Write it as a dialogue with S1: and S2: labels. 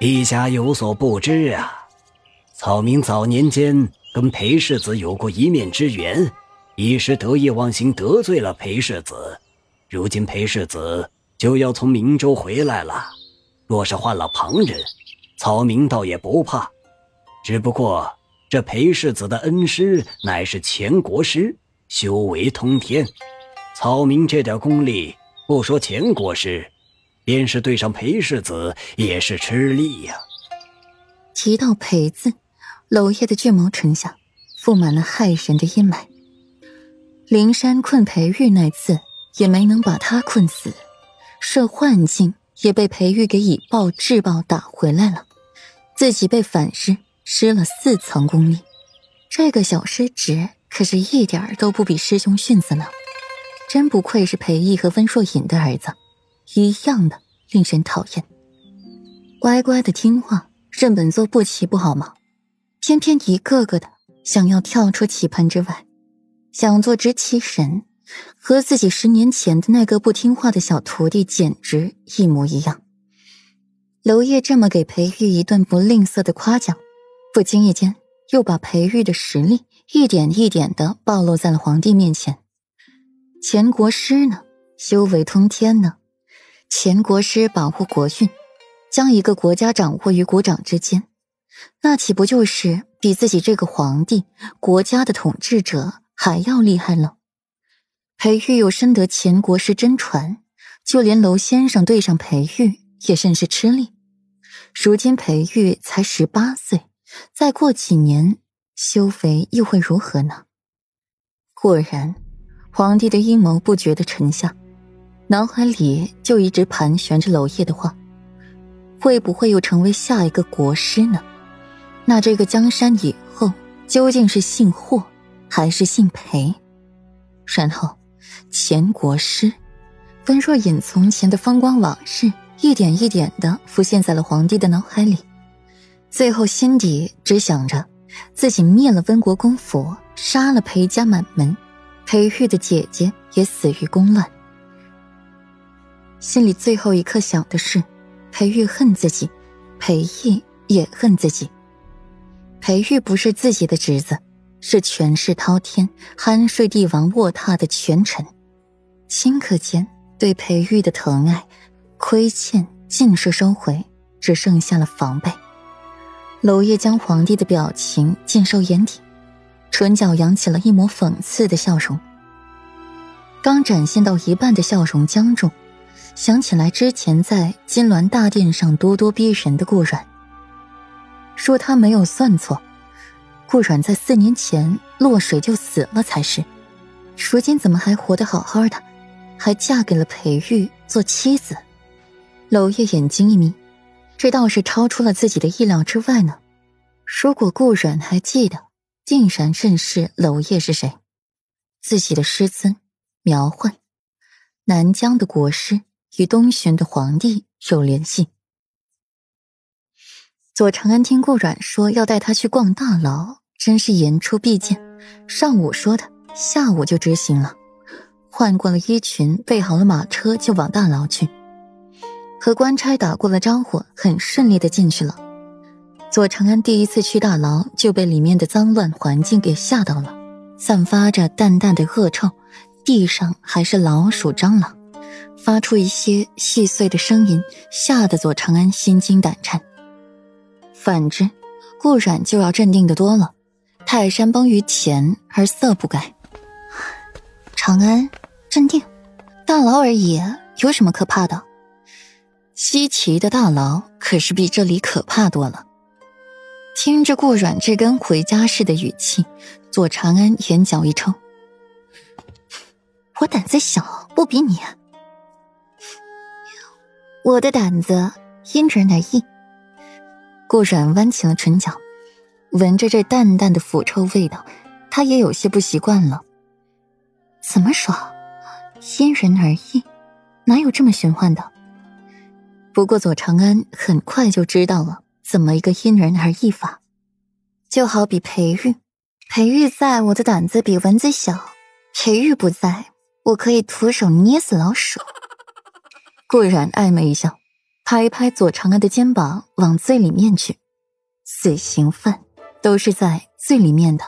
S1: 陛下有所不知啊，草民早年间跟裴世子有过一面之缘，一时得意忘形得罪了裴世子。如今裴世子就要从明州回来了，若是换了旁人，草民倒也不怕。只不过这裴世子的恩师乃是前国师，修为通天，草民这点功力，不说前国师。便是对上裴世子也是吃力呀。
S2: 提到裴字，娄烨的巨眸沉下，覆满了骇人的阴霾。灵山困裴玉那次也没能把他困死，设幻境也被裴玉给以暴制暴打回来了，自己被反噬，失了四层功力。这个小师侄可是一点儿都不比师兄逊色呢，真不愧是裴毅和温若隐的儿子。一样的令人讨厌。乖乖的听话，认本座不齐不好吗？偏偏一个个的想要跳出棋盘之外，想做执棋神，和自己十年前的那个不听话的小徒弟简直一模一样。娄烨这么给裴玉一顿不吝啬的夸奖，不经意间又把裴玉的实力一点一点的暴露在了皇帝面前。前国师呢，修为通天呢。前国师保护国运，将一个国家掌握于股掌之间，那岂不就是比自己这个皇帝、国家的统治者还要厉害了？裴玉又深得前国师真传，就连娄先生对上裴玉也甚是吃力。如今裴玉才十八岁，再过几年，修为又会如何呢？果然，皇帝的阴谋不觉地沉下。脑海里就一直盘旋着娄烨的话：会不会又成为下一个国师呢？那这个江山以后究竟是姓霍还是姓裴？然后，前国师温若隐从前的风光往事一点一点的浮现在了皇帝的脑海里，最后心底只想着自己灭了温国公府，杀了裴家满门，裴玉的姐姐也死于宫乱。心里最后一刻想的是，裴玉恨自己，裴毅也恨自己。裴玉不是自己的侄子，是权势滔天、酣睡帝王卧榻的权臣。顷刻间，对裴玉的疼爱、亏欠尽数收回，只剩下了防备。娄烨将皇帝的表情尽收眼底，唇角扬起了一抹讽刺的笑容。刚展现到一半的笑容僵住。想起来之前在金銮大殿上咄咄逼人的顾阮，说他没有算错，顾阮在四年前落水就死了才是，如今怎么还活得好好的，还嫁给了裴玉做妻子？娄烨眼睛一眯，这倒是超出了自己的意料之外呢。如果顾阮还记得，定然认识娄烨是谁，自己的师尊苗焕，南疆的国师。与东巡的皇帝有联系。左长安听顾阮说要带他去逛大牢，真是言出必践。上午说的，下午就执行了，换过了衣裙，备好了马车，就往大牢去。和官差打过了招呼，很顺利的进去了。左长安第一次去大牢，就被里面的脏乱环境给吓到了，散发着淡淡的恶臭，地上还是老鼠、蟑螂。发出一些细碎的声音，吓得左长安心惊胆颤。反之，顾阮就要镇定的多了。泰山崩于前而色不改。长安，镇定，大牢而已，有什么可怕的？西岐的大牢可是比这里可怕多了。听着顾阮这跟回家似的语气，左长安眼角一抽。我胆子小，不比你。我的胆子因人而异。顾阮弯起了唇角，闻着这淡淡的腐臭味道，他也有些不习惯了。怎么说？因人而异？哪有这么玄幻的？不过左长安很快就知道了怎么一个因人而异法。就好比裴玉，裴玉在我的胆子比蚊子小；裴玉不在，我可以徒手捏死老鼠。顾然暧昧一笑，拍一拍左长安的肩膀，往最里面去。死刑犯都是在最里面的。